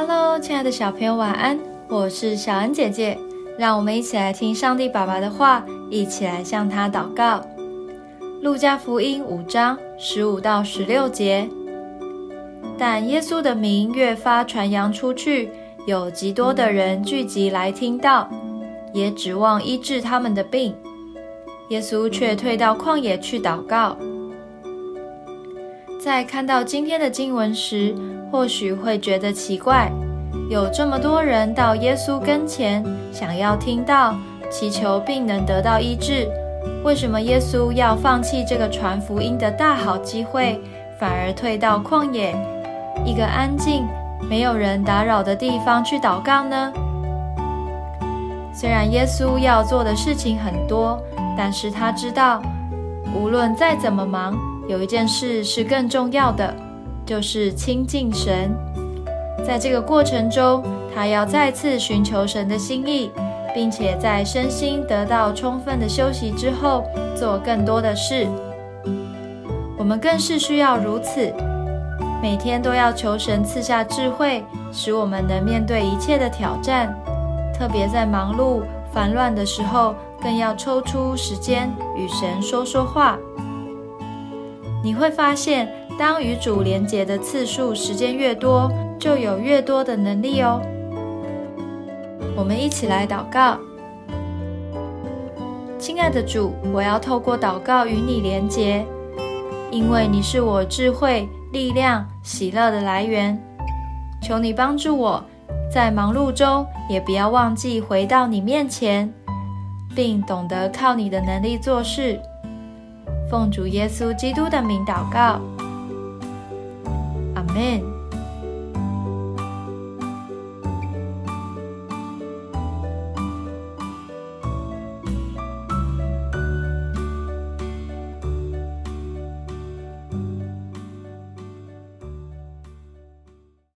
Hello，亲爱的小朋友，晚安！我是小恩姐姐，让我们一起来听上帝爸爸的话，一起来向他祷告。路加福音五章十五到十六节。但耶稣的名越发传扬出去，有极多的人聚集来听到，也指望医治他们的病。耶稣却退到旷野去祷告。在看到今天的经文时，或许会觉得奇怪，有这么多人到耶稣跟前，想要听到、祈求并能得到医治，为什么耶稣要放弃这个传福音的大好机会，反而退到旷野，一个安静、没有人打扰的地方去祷告呢？虽然耶稣要做的事情很多，但是他知道，无论再怎么忙，有一件事是更重要的。就是亲近神，在这个过程中，他要再次寻求神的心意，并且在身心得到充分的休息之后，做更多的事。我们更是需要如此，每天都要求神赐下智慧，使我们能面对一切的挑战。特别在忙碌烦乱的时候，更要抽出时间与神说说话。你会发现。当与主连结的次数时间越多，就有越多的能力哦。我们一起来祷告，亲爱的主，我要透过祷告与你连结，因为你是我智慧、力量、喜乐的来源。求你帮助我，在忙碌中也不要忘记回到你面前，并懂得靠你的能力做事。奉主耶稣基督的名祷告。 저는